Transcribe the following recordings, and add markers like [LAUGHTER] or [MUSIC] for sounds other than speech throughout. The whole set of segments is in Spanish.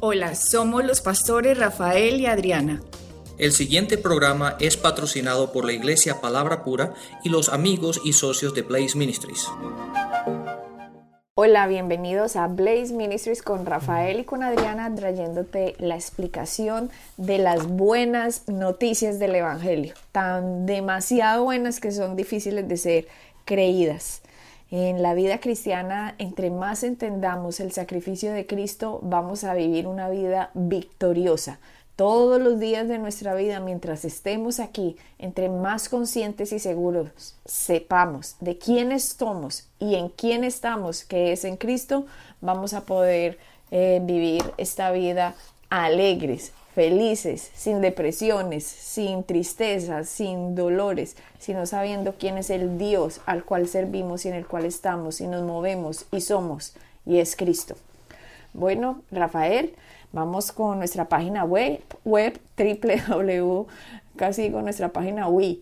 Hola, somos los pastores Rafael y Adriana. El siguiente programa es patrocinado por la Iglesia Palabra Pura y los amigos y socios de Blaze Ministries. Hola, bienvenidos a Blaze Ministries con Rafael y con Adriana trayéndote la explicación de las buenas noticias del Evangelio, tan demasiado buenas que son difíciles de ser creídas. En la vida cristiana, entre más entendamos el sacrificio de Cristo, vamos a vivir una vida victoriosa. Todos los días de nuestra vida, mientras estemos aquí, entre más conscientes y seguros sepamos de quiénes somos y en quién estamos, que es en Cristo, vamos a poder eh, vivir esta vida alegres, felices, sin depresiones, sin tristezas, sin dolores, sino sabiendo quién es el Dios al cual servimos y en el cual estamos y nos movemos y somos, y es Cristo. Bueno, Rafael, vamos con nuestra página web, web www, casi con nuestra página web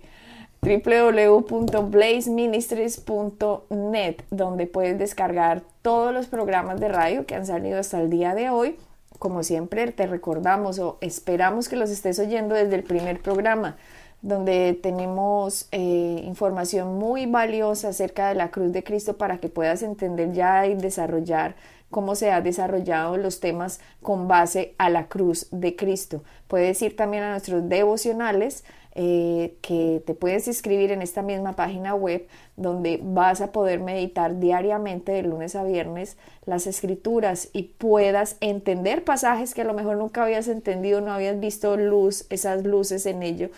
www.blazeministries.net, donde puedes descargar todos los programas de radio que han salido hasta el día de hoy como siempre te recordamos o esperamos que los estés oyendo desde el primer programa, donde tenemos eh, información muy valiosa acerca de la cruz de Cristo para que puedas entender ya y desarrollar cómo se han desarrollado los temas con base a la cruz de Cristo. Puedes ir también a nuestros devocionales eh, que te puedes inscribir en esta misma página web donde vas a poder meditar diariamente de lunes a viernes las escrituras y puedas entender pasajes que a lo mejor nunca habías entendido, no habías visto luz, esas luces en ello.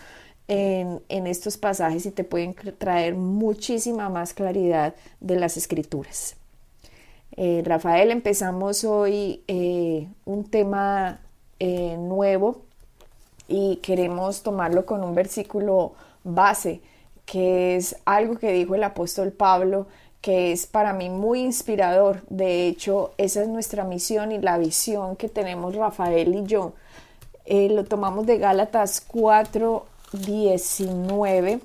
En, estos pasajes y te pueden traer muchísima más claridad de las escrituras. Eh, Rafael, empezamos hoy eh, un tema nuevo y queremos tomarlo con un versículo base, que es algo que dijo el apóstol Pablo, que es para mí muy inspirador. De hecho, esa es nuestra misión y la visión que tenemos Rafael y yo. Eh, lo tomamos de Gálatas 4, 19.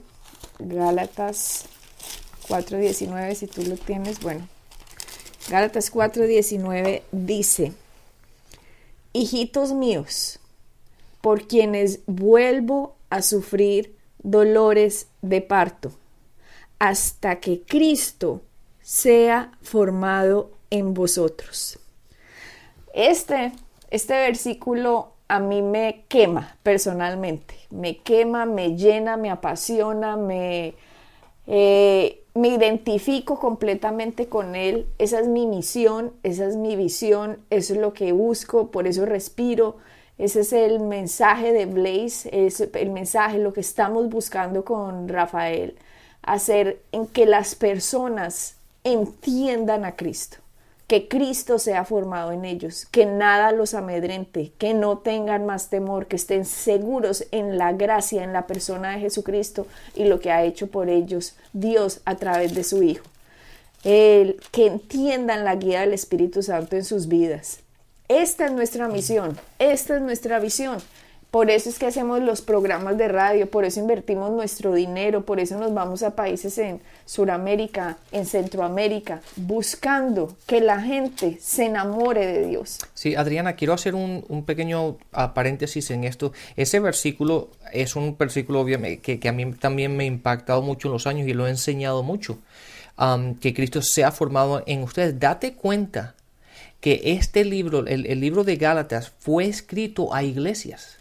Gálatas 4.19, si tú lo tienes, bueno. Gálatas 4.19 dice, hijitos míos, por quienes vuelvo a sufrir dolores de parto, hasta que Cristo sea formado en vosotros. Este, este versículo a mí me quema personalmente, me quema, me llena, me apasiona, me, eh, me identifico completamente con él, esa es mi misión, esa es mi visión, eso es lo que busco, por eso respiro, ese es el mensaje de Blaze, es el mensaje, lo que estamos buscando con Rafael, hacer en que las personas entiendan a Cristo, que Cristo sea formado en ellos, que nada los amedrente, que no tengan más temor, que estén seguros en la gracia, en la persona de Jesucristo y lo que ha hecho por ellos Dios a través de su Hijo. El, que entiendan la guía del Espíritu Santo en sus vidas, esta es nuestra misión, esta es nuestra visión. Por eso es que hacemos los programas de radio, por eso invertimos nuestro dinero, por eso nos vamos a países en Sudamérica, en Centroamérica, buscando que la gente se enamore de Dios. Sí, Adriana, quiero hacer un, pequeño paréntesis en esto. Ese versículo es un versículo que, a mí también me ha impactado mucho en los años y lo he enseñado mucho. que Cristo se ha formado en ustedes. Date cuenta que este libro, el, libro de Gálatas, fue escrito a iglesias.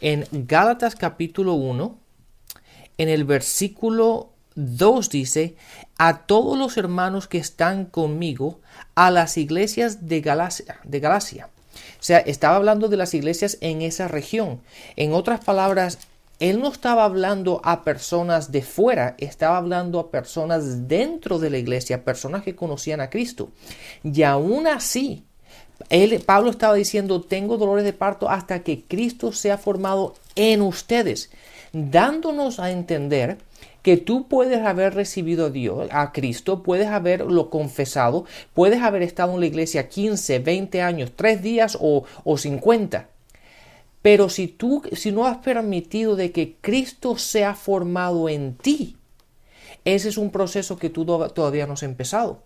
En Gálatas capítulo 1, en el versículo 2 dice, a todos los hermanos que están conmigo, a las iglesias de Galacia, de Galacia. O sea, estaba hablando de las iglesias en esa región. En otras palabras, él no estaba hablando a personas de fuera, estaba hablando a personas dentro de la iglesia, personas que conocían a Cristo. Y aún así, él, Pablo estaba diciendo, tengo dolores de parto hasta que Cristo sea formado en ustedes, dándonos a entender que tú puedes haber recibido a Dios, a Cristo, puedes haberlo confesado, puedes haber estado en la iglesia 15, 20 años, 3 días o, o 50 pero si tú, si no has permitido de que Cristo sea formado en ti, ese es un proceso que tú todavía no has empezado.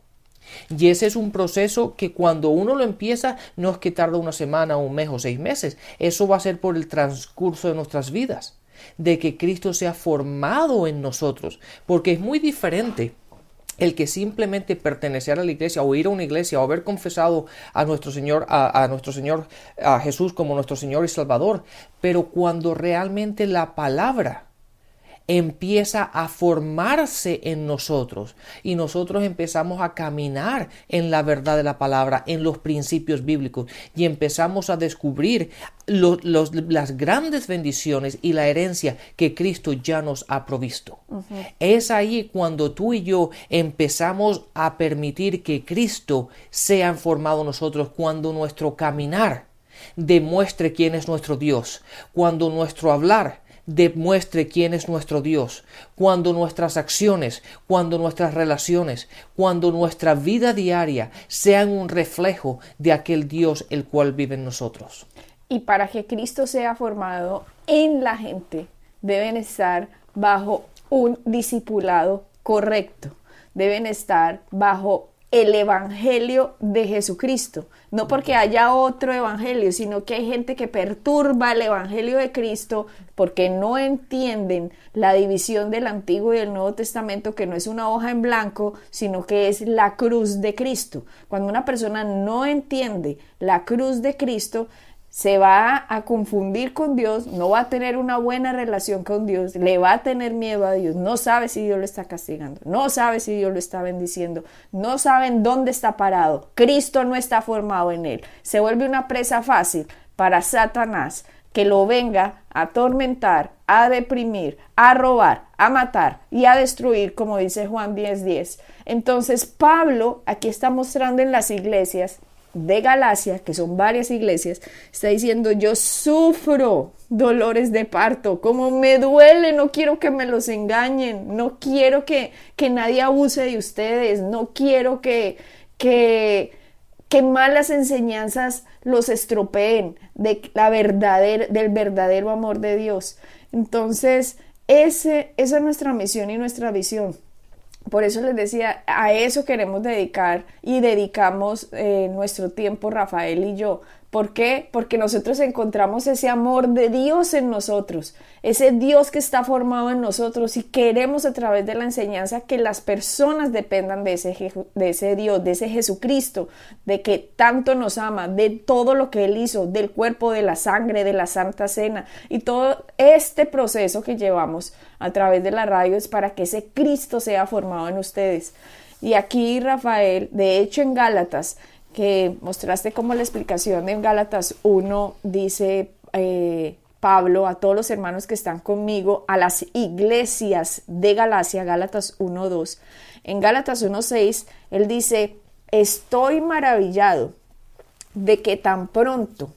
Y ese es un proceso que cuando uno lo empieza no es que tarda una semana, un mes o seis meses. Eso va a ser por el transcurso de nuestras vidas, de que Cristo sea formado en nosotros, porque es muy diferente el que simplemente pertenecer a la iglesia o ir a una iglesia o haber confesado a nuestro Señor, a, a, nuestro Señor, a Jesús como nuestro Señor y Salvador, pero cuando realmente la palabra empieza a formarse en nosotros y nosotros empezamos a caminar en la verdad de la palabra, en los principios bíblicos y empezamos a descubrir los, los, las grandes bendiciones y la herencia que Cristo ya nos ha provisto. Uh -huh. Es ahí cuando tú y yo empezamos a permitir que Cristo sea formado en nosotros, cuando nuestro caminar demuestre quién es nuestro Dios, cuando nuestro hablar demuestre quién es nuestro Dios, cuando nuestras acciones, cuando nuestras relaciones, cuando nuestra vida diaria sean un reflejo de aquel Dios el cual vive en nosotros. Y para que Cristo sea formado en la gente, deben estar bajo un discipulado correcto, deben estar bajo el Evangelio de Jesucristo. No porque haya otro Evangelio, sino que hay gente que perturba el Evangelio de Cristo porque no entienden la división del Antiguo y del Nuevo Testamento, que no es una hoja en blanco, sino que es la cruz de Cristo. Cuando una persona no entiende la cruz de Cristo, se va a confundir con Dios, no va a tener una buena relación con Dios, le va a tener miedo a Dios, no sabe si Dios lo está castigando, no sabe si Dios lo está bendiciendo, no saben dónde está parado, Cristo no está formado en él, se vuelve una presa fácil para Satanás que lo venga a atormentar, a deprimir, a robar, a matar y a destruir, como dice Juan 10:10. 10. Entonces Pablo aquí está mostrando en las iglesias de Galacia, que son varias iglesias, está diciendo, yo sufro dolores de parto, como me duele, no quiero que me los engañen, no quiero que, que nadie abuse de ustedes, no quiero que, que, malas enseñanzas los estropeen de la verdadera, del verdadero amor de Dios. Entonces, ese, esa es nuestra misión y nuestra visión por eso les decía, a eso queremos dedicar y dedicamos eh, nuestro tiempo Rafael y yo. ¿Por qué? Porque nosotros encontramos ese amor de Dios en nosotros, ese Dios que está formado en nosotros y queremos a través de la enseñanza que las personas dependan de ese, de ese Dios, de ese Jesucristo, de que tanto nos ama, de todo lo que Él hizo, del cuerpo, de la sangre, de la Santa Cena y todo este proceso que llevamos a través de la radio es para que ese Cristo sea formado en ustedes. Y aquí Rafael, de hecho en Gálatas, que mostraste como la explicación en Gálatas 1 dice eh, Pablo a todos los hermanos que están conmigo, a las iglesias de Galacia, Gálatas 1.2. En Gálatas 1.6, él dice, estoy maravillado de que tan pronto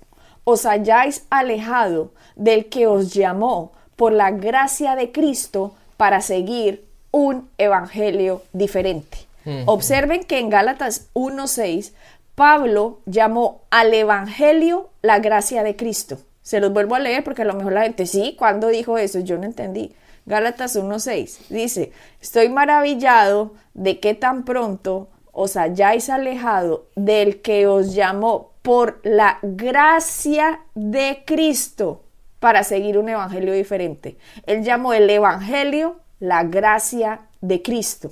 os hayáis alejado del que os llamó por la gracia de Cristo para seguir un evangelio diferente. Observen que en Gálatas 1.6 Pablo llamó al Evangelio la gracia de Cristo. Se los vuelvo a leer porque a lo mejor la gente, sí, ¿cuándo dijo eso? Yo no entendí. Gálatas 1.6 dice, estoy maravillado de que tan pronto os hayáis alejado del que os llamó por la gracia de Cristo para seguir un evangelio diferente. Él llamó el evangelio la gracia de Cristo.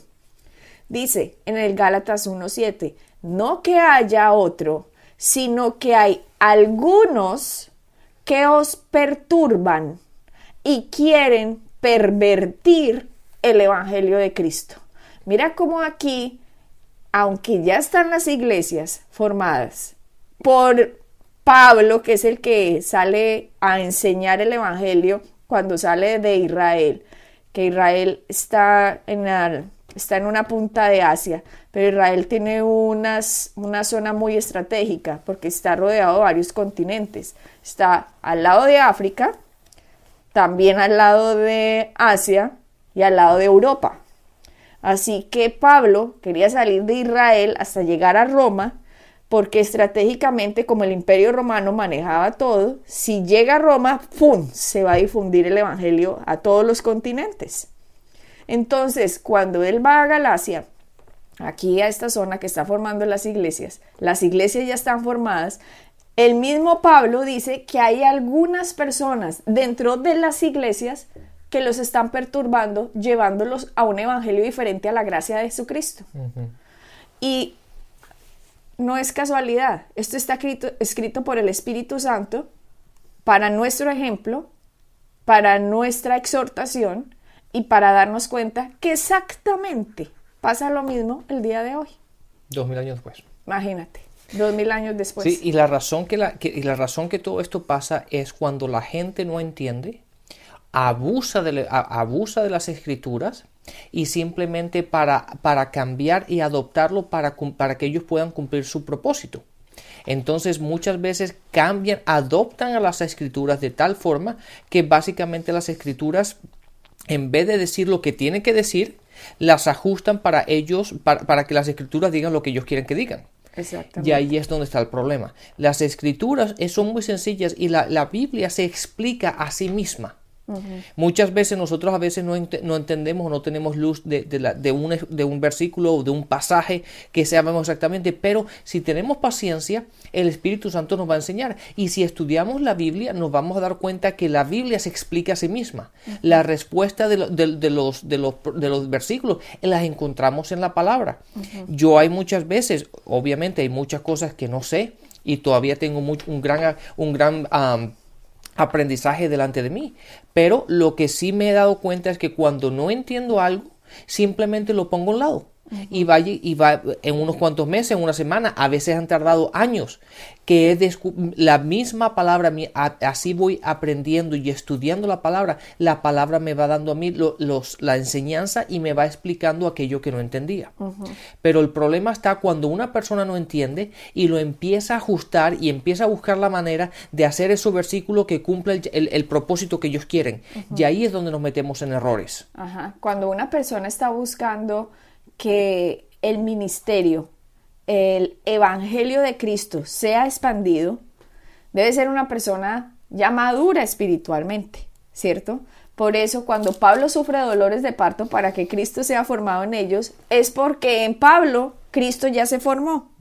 Dice en el Gálatas 1.7, no que haya otro, sino que hay algunos que os perturban y quieren pervertir el Evangelio de Cristo. Mira cómo aquí, aunque ya están las iglesias formadas por Pablo, que es el que sale a enseñar el Evangelio cuando sale de Israel, que Israel está en la está en una punta de Asia, pero Israel tiene unas, una zona muy estratégica porque está rodeado de varios continentes. Está al lado de África, también al lado de Asia y al lado de Europa. Así que Pablo quería salir de Israel hasta llegar a Roma, porque estratégicamente, como el imperio romano manejaba todo, si llega a Roma, ¡pum!, se va a difundir el Evangelio a todos los continentes. Entonces, cuando él va a Galacia, aquí a esta zona que está formando las iglesias, las iglesias ya están formadas, el mismo Pablo dice que hay algunas personas dentro de las iglesias que los están perturbando, llevándolos a un evangelio diferente a la gracia de Jesucristo. Y no es casualidad, esto está escrito, escrito por el Espíritu Santo para nuestro ejemplo, para nuestra exhortación y para darnos cuenta que exactamente pasa lo mismo el día de hoy. Dos mil años después. Imagínate, dos mil años después. Sí, y la razón que, la, y la razón que todo esto pasa es cuando la gente no entiende, abusa de, abusa de las escrituras y simplemente para, para cambiar y adoptarlo para, para que ellos puedan cumplir su propósito. Entonces muchas veces cambian, adoptan a las escrituras de tal forma que básicamente las escrituras, en vez de decir lo que tienen que decir, las ajustan para ellos, para, que las escrituras digan lo que ellos quieren que digan. Y ahí es donde está el problema. Las escrituras son muy sencillas y la, la Biblia se explica a sí misma. Muchas veces nosotros a veces no, entendemos o no tenemos luz de, de, un, de, un, versículo o de un pasaje que sabemos exactamente, pero si tenemos paciencia, el Espíritu Santo nos va a enseñar. Y si estudiamos la Biblia, nos vamos a dar cuenta que la Biblia se explica a sí misma. La respuesta de, los, de, los, de los versículos las encontramos en la palabra. Yo hay muchas veces, obviamente hay muchas cosas que no sé y todavía tengo mucho, un gran... Un gran aprendizaje delante de mí. Pero lo que sí me he dado cuenta es que cuando no entiendo algo, simplemente lo pongo a un lado y va, y va en unos cuantos meses, en una semana, a veces han tardado años, que es la misma palabra, así voy aprendiendo y estudiando la palabra, la palabra me va dando a mí los, la enseñanza y me va explicando aquello que no entendía. Pero el problema está cuando una persona no entiende y lo empieza a ajustar y empieza a buscar la manera de hacer ese versículo que cumple el, propósito que ellos quieren. Y ahí es donde nos metemos en errores. Cuando una persona está buscando que el ministerio, el evangelio de Cristo sea expandido, debe ser una persona ya madura espiritualmente, ¿cierto? Por eso cuando Pablo sufre dolores de parto para que Cristo sea formado en ellos, es porque en Pablo Cristo ya se formó.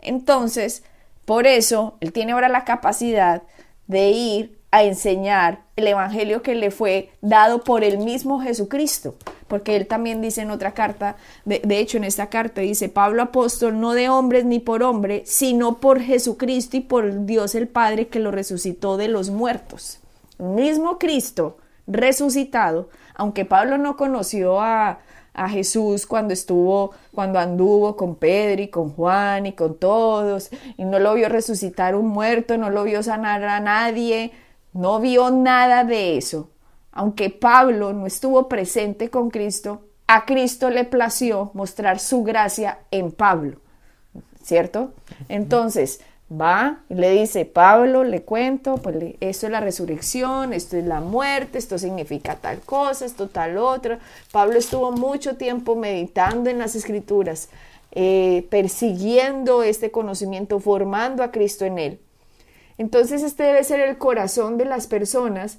Entonces, por eso él tiene ahora la capacidad de ir a enseñar el evangelio que le fue dado por el mismo Jesucristo porque él también dice en otra carta, de, hecho en esta carta dice, Pablo apóstol, no de hombres ni por hombre, sino por Jesucristo y por Dios el Padre que lo resucitó de los muertos. El mismo Cristo resucitado, aunque Pablo no conoció a, a Jesús cuando estuvo, cuando anduvo con Pedro y con Juan y con todos, y no lo vio resucitar un muerto, no lo vio sanar a nadie, no vio nada de eso aunque Pablo no estuvo presente con Cristo, a Cristo le plació mostrar su gracia en Pablo, ¿cierto? Entonces, va y le dice, Pablo, le cuento, pues esto es la resurrección, esto es la muerte, esto significa tal cosa, esto tal otra. Pablo estuvo mucho tiempo meditando en las escrituras, eh, persiguiendo este conocimiento, formando a Cristo en él. Entonces este debe ser el corazón de las personas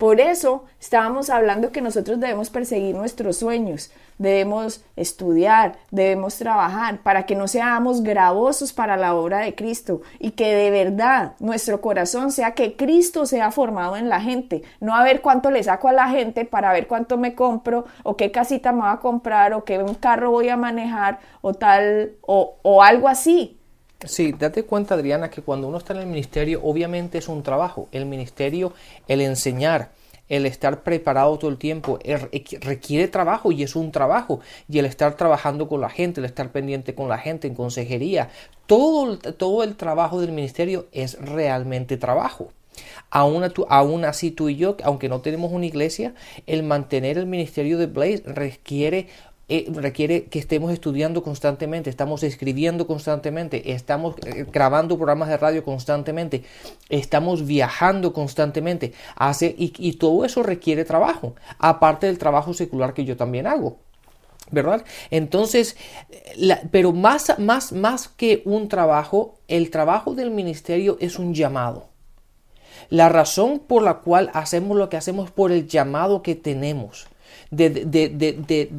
por eso estábamos hablando que nosotros debemos perseguir nuestros sueños, debemos estudiar, debemos trabajar para que no seamos gravosos para la obra de Cristo y que de verdad nuestro corazón sea que Cristo sea formado en la gente, no a ver cuánto le saco a la gente para ver cuánto me compro o qué casita me va a comprar o qué un carro voy a manejar o tal o, o algo así. Sí, date cuenta, Adriana, que cuando uno está en el ministerio, obviamente es un trabajo. El ministerio, el enseñar, el estar preparado todo el tiempo, requiere trabajo y es un trabajo. Y el estar trabajando con la gente, el estar pendiente con la gente en consejería, todo, todo el trabajo del ministerio es realmente trabajo. Aún, aún, así tú y yo, aunque no tenemos una iglesia, el mantener el ministerio de Blaze requiere eh, requiere que estemos estudiando constantemente, estamos escribiendo constantemente, estamos eh, grabando programas de radio constantemente, estamos viajando constantemente, hace, y, todo eso requiere trabajo, aparte del trabajo secular que yo también hago. ¿verdad? Entonces, pero más, más, más que un trabajo, el trabajo del ministerio es un llamado. La razón por la cual hacemos lo que hacemos es por el llamado que tenemos. De, de, de,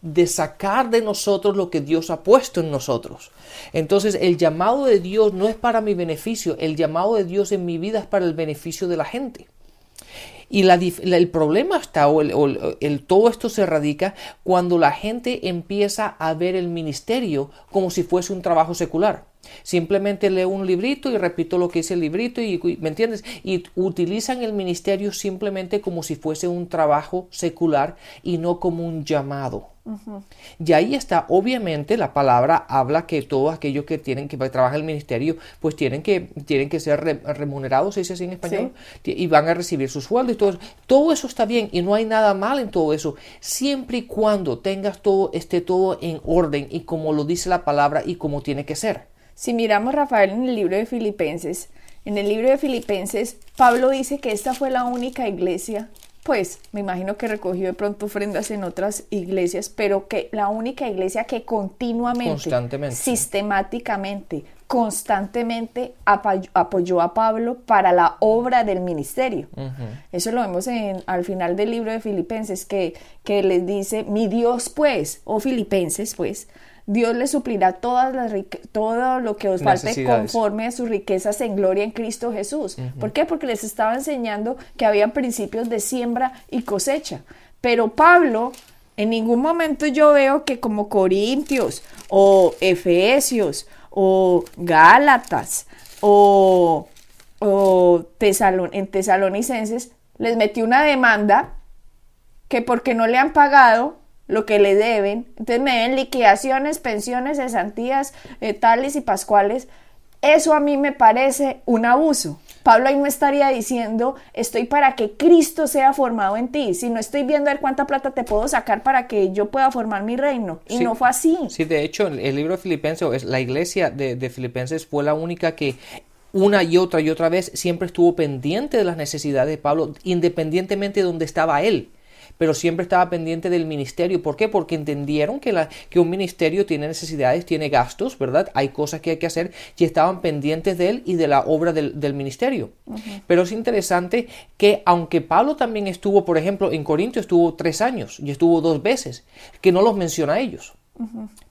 de, sacar de nosotros lo que Dios ha puesto en nosotros. Entonces el llamado de Dios no es para mi beneficio, el llamado de Dios en mi vida es para el beneficio de la gente. Y la, el problema está, o, el, todo esto se radica cuando la gente empieza a ver el ministerio como si fuese un trabajo secular. Simplemente leo un librito y repito lo que dice el librito y, ¿me entiendes? Y utilizan el ministerio simplemente como si fuese un trabajo secular y no como un llamado. Y ahí está, obviamente la palabra habla que todos aquellos que tienen que trabajar en el ministerio, pues tienen que, tienen que ser remunerados, se dice así en español, y van a recibir su sueldo y todo eso. Todo eso está bien y no hay nada mal en todo eso, siempre y cuando tengas todo, esté todo en orden y como lo dice la palabra y como tiene que ser. Si miramos, Rafael, en el libro de Filipenses, en el libro de Filipenses, Pablo dice que esta fue la única iglesia, pues me imagino que recogió de pronto ofrendas en otras iglesias, pero que la única iglesia que continuamente, sistemáticamente, constantemente apoyó a Pablo para la obra del ministerio. Eso lo vemos en, al final del libro de Filipenses, que, que les dice, mi Dios pues, o Filipenses pues, Dios le suplirá todas las todo lo que os falte conforme a sus riquezas en gloria en Cristo Jesús. ¿Por qué? Porque les estaba enseñando que había principios de siembra y cosecha. Pero Pablo, en ningún momento yo veo que como Corintios o Efesios o Gálatas o, o en Tesalonicenses les metió una demanda que porque no le han pagado lo que le deben, entonces me den liquidaciones, pensiones, cesantías, eh, tales y pascuales. Eso a mí me parece un abuso. Pablo ahí no estaría diciendo, estoy para que Cristo sea formado en ti, sino estoy viendo a ver cuánta plata te puedo sacar para que yo pueda formar mi reino. Y no fue así. Sí, de hecho, el, libro de Filipenses, la iglesia de, de Filipenses fue la única que una y otra y otra vez siempre estuvo pendiente de las necesidades de Pablo, independientemente de donde estaba él pero siempre estaba pendiente del ministerio. ¿Por qué? Porque entendieron que, la, que un ministerio tiene necesidades, tiene gastos, ¿verdad? Hay cosas que hay que hacer y estaban pendientes de él y de la obra del, ministerio. Pero es interesante que aunque Pablo también estuvo, por ejemplo, en Corinto estuvo tres años y estuvo dos veces, que no los menciona a ellos.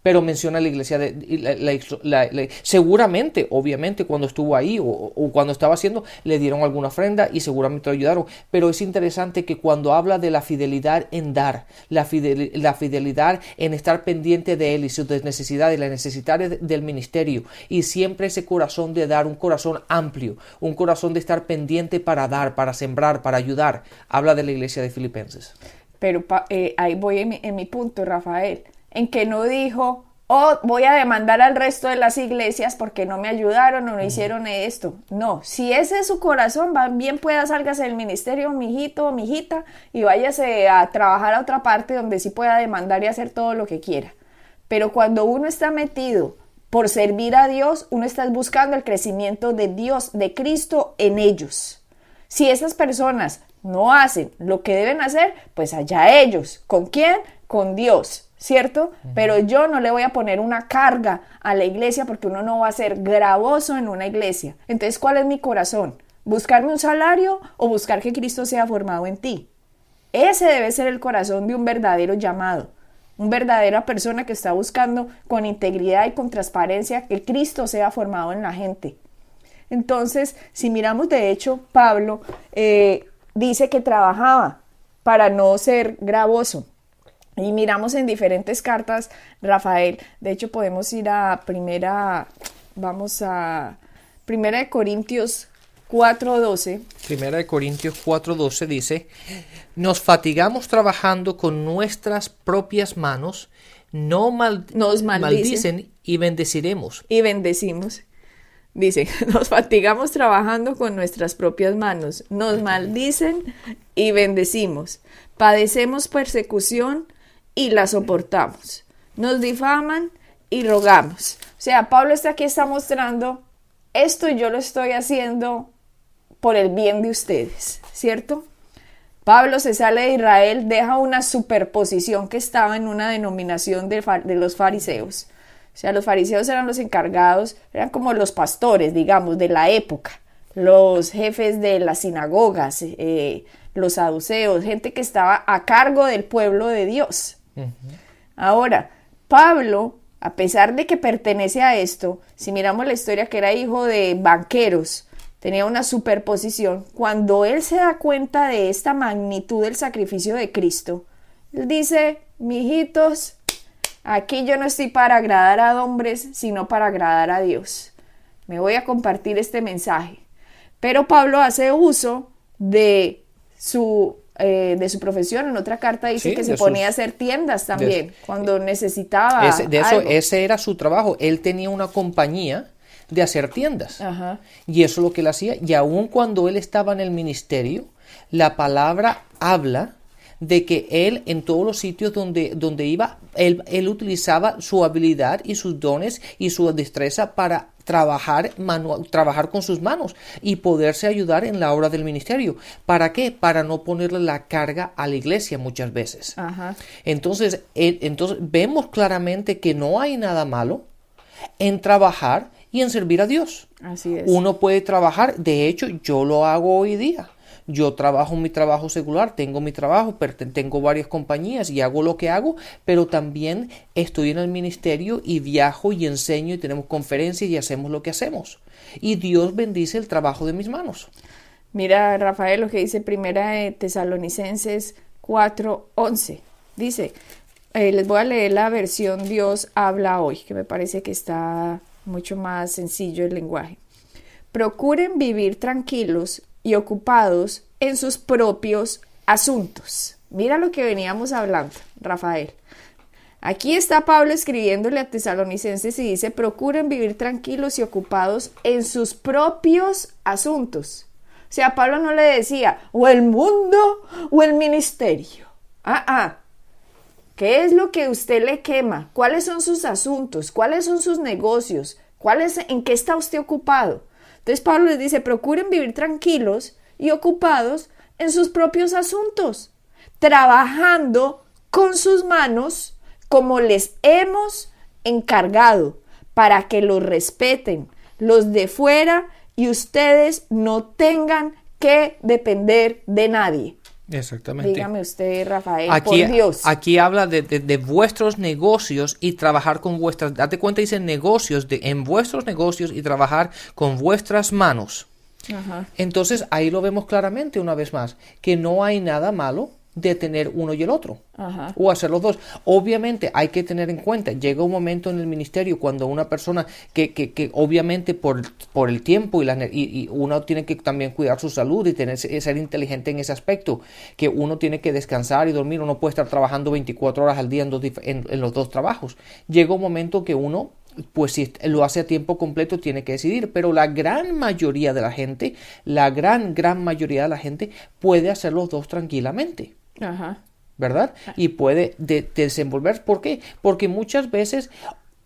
Pero menciona la iglesia de seguramente, obviamente, cuando estuvo ahí o, cuando estaba haciendo, le dieron alguna ofrenda y seguramente lo ayudaron. Pero es interesante que cuando habla de la fidelidad en dar, la, fidelidad en estar pendiente de él y sus necesidades, las necesidades del ministerio, y siempre ese corazón de dar, un corazón amplio, un corazón de estar pendiente para dar, para sembrar, para ayudar, habla de la iglesia de Filipenses. Pero eh, ahí voy en mi punto, Rafael en que no dijo, oh, voy a demandar al resto de las iglesias porque no me ayudaron o no hicieron esto. No, si ese es su corazón, bien pueda salgas del ministerio, mijito o mijita, y váyase a trabajar a otra parte donde sí pueda demandar y hacer todo lo que quiera. Pero cuando uno está metido por servir a Dios, uno está buscando el crecimiento de Dios, de Cristo en ellos. Si esas personas no hacen lo que deben hacer, pues allá ellos. ¿Con quién? Con Dios. ¿Cierto? Pero yo no le voy a poner una carga a la iglesia porque uno no va a ser gravoso en una iglesia. Entonces, ¿cuál es mi corazón? ¿Buscarme un salario o buscar que Cristo sea formado en ti? Ese debe ser el corazón de un verdadero llamado, una verdadera persona que está buscando con integridad y con transparencia que Cristo sea formado en la gente. Entonces, si miramos de hecho, Pablo eh, dice que trabajaba para no ser gravoso, y miramos en diferentes cartas, Rafael, de hecho podemos ir a primera, vamos a primera de Corintios 4.12. Primera de Corintios 4.12 dice, nos fatigamos trabajando con nuestras propias manos, no nos maldicen y bendeciremos. Y bendecimos. Dice, [LAUGHS] nos fatigamos trabajando con nuestras propias manos, nos maldicen y bendecimos. Padecemos persecución y la soportamos. Nos difaman y rogamos. O sea, Pablo está aquí está mostrando esto yo lo estoy haciendo por el bien de ustedes, ¿cierto? Pablo se sale de Israel, deja una superposición que estaba en una denominación de, de, los fariseos. O sea, los fariseos eran los encargados, eran como los pastores, digamos, de la época. los jefes de las sinagogas, eh, los saduceos, gente que estaba a cargo del pueblo de Dios. Ahora, Pablo, a pesar de que pertenece a esto, si miramos la historia que era hijo de banqueros, tenía una superposición, cuando él se da cuenta de esta magnitud del sacrificio de Cristo, él dice, mijitos, aquí yo no estoy para agradar a hombres, sino para agradar a Dios. Me voy a compartir este mensaje. Pero Pablo hace uso de su, eh, de su profesión. En otra carta dice que se ponía a hacer tiendas también, cuando necesitaba. de eso, ese era su trabajo. Él tenía una compañía de hacer tiendas. Y eso es lo que él hacía. Y aun cuando él estaba en el ministerio, la palabra habla de que él en todos los sitios donde, donde iba, él, él utilizaba su habilidad y sus dones y su destreza para trabajar, trabajar con sus manos y poderse ayudar en la obra del ministerio. ¿Para qué? Para no ponerle la carga a la iglesia muchas veces. Entonces, entonces vemos claramente que no hay nada malo en trabajar y en servir a Dios. Así es. Uno puede trabajar, de hecho, yo lo hago hoy día. Yo trabajo mi trabajo secular, tengo mi trabajo, tengo varias compañías y hago lo que hago, pero también estoy en el ministerio y viajo y enseño y tenemos conferencias y hacemos lo que hacemos. Y Dios bendice el trabajo de mis manos. Mira, Rafael, lo que dice Primera de Tesalonicenses 4:11. Dice, eh, les voy a leer la versión Dios habla hoy, que me parece que está mucho más sencillo el lenguaje. Procuren vivir tranquilos y ocupados en sus propios asuntos. Mira lo que veníamos hablando, Rafael. Aquí está Pablo escribiéndole a tesalonicenses y dice, procuren vivir tranquilos y ocupados en sus propios asuntos. O sea, Pablo no le decía, o el mundo o el ministerio. Ah, ah. ¿Qué es lo que usted le quema? ¿Cuáles son sus asuntos? ¿Cuáles son sus negocios? ¿Cuáles, ¿En qué está usted ocupado? Entonces Pablo les dice, procuren vivir tranquilos y ocupados en sus propios asuntos, trabajando con sus manos como les hemos encargado, para que los respeten los de fuera y ustedes no tengan que depender de nadie. Exactamente. Dígame usted, Rafael, aquí, por Dios. Aquí habla de, vuestros negocios y trabajar con vuestras. Date cuenta, dice negocios, de, en vuestros negocios y trabajar con vuestras manos. Entonces ahí lo vemos claramente una vez más, que no hay nada malo de tener uno y el otro o hacer los dos. Obviamente hay que tener en cuenta, llega un momento en el ministerio cuando una persona que, que, que obviamente por, por, el tiempo y, la, y, uno tiene que también cuidar su salud y tener, ser inteligente en ese aspecto, que uno tiene que descansar y dormir, uno puede estar trabajando 24 horas al día en, en los dos trabajos. Llega un momento que uno pues si lo hace a tiempo completo tiene que decidir, pero la gran mayoría de la gente, la gran, gran mayoría de la gente puede hacer los dos tranquilamente. Ajá. ¿Verdad? Y puede desenvolver. ¿Por qué? Porque muchas veces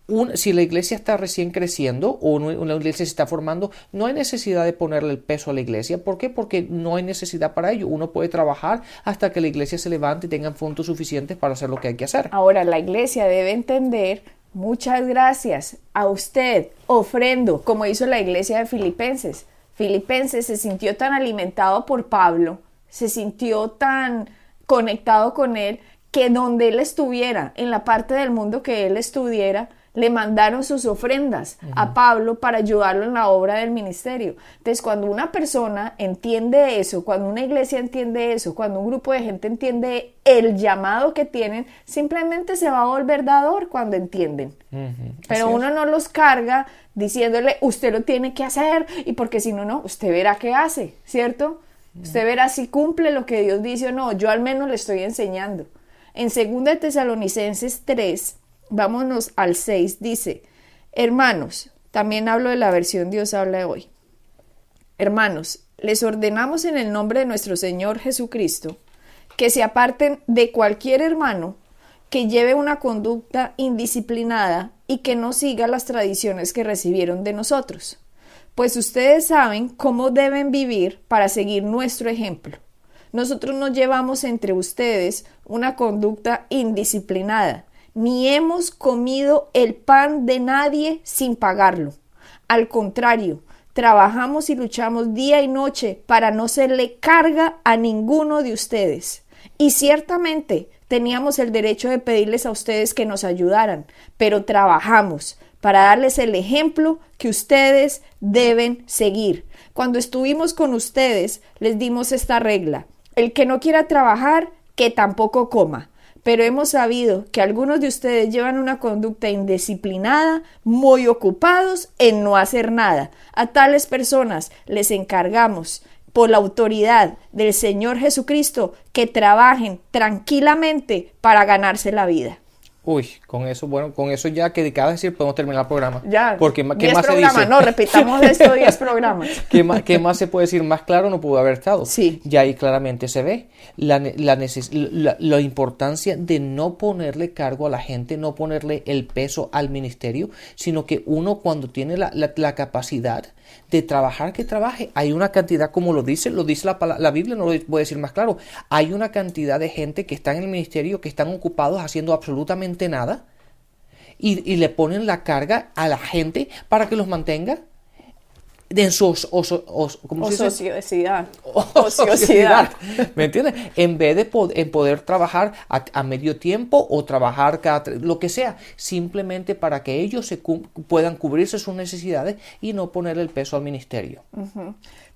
un, si la iglesia está recién creciendo o una iglesia se está formando, no hay necesidad de ponerle el peso a la iglesia. ¿Por qué? Porque no hay necesidad para ello. Uno puede trabajar hasta que la iglesia se levante y tengan fondos suficientes para hacer lo que hay que hacer. Ahora, la iglesia debe entender, muchas gracias a usted, ofrendo, como hizo la iglesia de Filipenses. Filipenses se sintió tan alimentado por Pablo, se sintió tan conectado con él, que donde él estuviera, en la parte del mundo que él estuviera, le mandaron sus ofrendas a Pablo para ayudarlo en la obra del ministerio. Entonces, cuando una persona entiende eso, cuando una iglesia entiende eso, cuando un grupo de gente entiende el llamado que tienen, simplemente se va a volver dador cuando entienden. Pero uno no los carga diciéndole, usted lo tiene que hacer, y porque si no, no, usted verá qué hace, ¿cierto? Usted verá si cumple lo que Dios dice o no. Yo al menos le estoy enseñando. En 2 Tesalonicenses 3, vámonos al 6, dice, hermanos, también hablo de la versión Dios habla de hoy. Hermanos, les ordenamos en el nombre de nuestro Señor Jesucristo que se aparten de cualquier hermano que lleve una conducta indisciplinada y que no siga las tradiciones que recibieron de nosotros pues ustedes saben cómo deben vivir para seguir nuestro ejemplo. Nosotros no llevamos entre ustedes una conducta indisciplinada, ni hemos comido el pan de nadie sin pagarlo. Al contrario, trabajamos y luchamos día y noche para no serle carga a ninguno de ustedes. Y ciertamente teníamos el derecho de pedirles a ustedes que nos ayudaran, pero trabajamos para darles el ejemplo que ustedes deben seguir. Cuando estuvimos con ustedes, les dimos esta regla. El que no quiera trabajar, que tampoco coma. Pero hemos sabido que algunos de ustedes llevan una conducta indisciplinada, muy ocupados en no hacer nada. A tales personas les encargamos por la autoridad del Señor Jesucristo que trabajen tranquilamente para ganarse la vida. Uy, con eso, bueno, con eso ya que de cada decir podemos terminar el programa. Ya. Porque ¿qué más se dice? No, repitamos [LAUGHS] esto 10 programas. ¿Qué más, ¿Qué más se puede decir? Más claro no pudo haber estado. Sí. Ya ahí claramente se ve la, la, la, la, importancia de no ponerle cargo a la gente, no ponerle el peso al ministerio, sino que uno cuando tiene la, la capacidad de trabajar que trabaje. Hay una cantidad, como lo dice, lo dice la, la Biblia, no lo voy a decir más claro. Hay una cantidad de gente que está en el ministerio, que están ocupados haciendo absolutamente nada. Y, y le ponen la carga a la gente para que los mantenga de su [LAUGHS] ociosidad. ociosidad. ¿Me entiendes? En vez de en poder trabajar a, medio tiempo o trabajar cada, lo que sea, simplemente para que ellos se puedan cubrirse sus necesidades y no poner el peso al ministerio.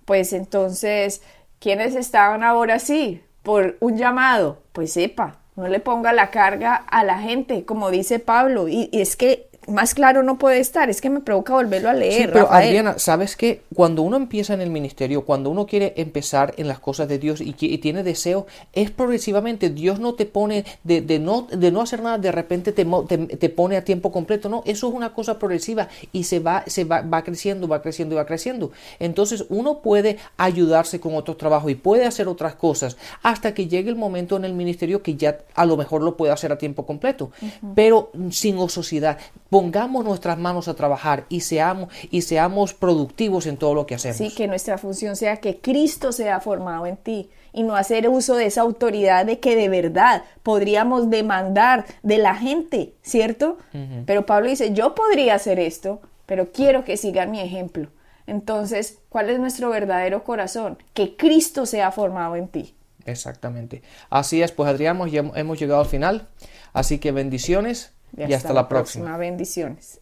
Pues entonces, ¿quiénes estaban ahora así? Por un llamado, pues sepa, no le ponga la carga a la gente, como dice Pablo. y es que más claro no puede estar, es que me provoca volverlo a leer. Sí, pero Adriana, ¿sabes qué? Cuando uno empieza en el ministerio, cuando uno quiere empezar en las cosas de Dios y, tiene deseo, es progresivamente, Dios no te pone de, de, no, de no hacer nada, de repente te, te, pone a tiempo completo, no, eso es una cosa progresiva y se va, se va, va creciendo, va creciendo y va creciendo. Entonces uno puede ayudarse con otros trabajos y puede hacer otras cosas hasta que llegue el momento en el ministerio que ya a lo mejor lo puede hacer a tiempo completo, pero sin ociosidad pongamos nuestras manos a trabajar y seamos, y seamos productivos en todo lo que hacemos. Sí, que nuestra función sea que Cristo sea formado en ti y no hacer uso de esa autoridad de que de verdad podríamos demandar de la gente, ¿cierto? Pero Pablo dice, yo podría hacer esto, pero quiero que sigan mi ejemplo. Entonces, ¿cuál es nuestro verdadero corazón? Que Cristo sea formado en ti. Exactamente. Así es, pues Adrián, hemos llegado al final. Así que bendiciones y hasta, la, próxima. Bendiciones.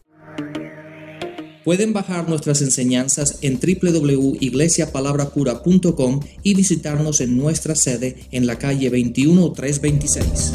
Pueden bajar nuestras enseñanzas en www.iglesiapalabracura.com y visitarnos en nuestra sede en la calle 21326.